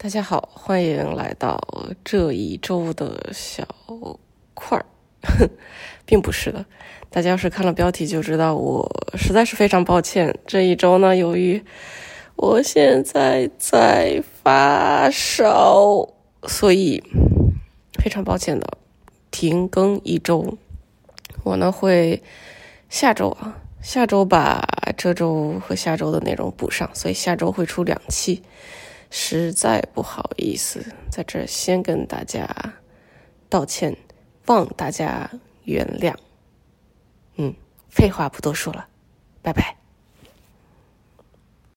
大家好，欢迎来到这一周的小块儿，并不是的。大家要是看了标题就知道，我实在是非常抱歉。这一周呢，由于我现在在发烧，所以非常抱歉的停更一周。我呢会下周啊，下周把这周和下周的内容补上，所以下周会出两期。实在不好意思，在这先跟大家道歉，望大家原谅。嗯，废话不多说了，拜拜。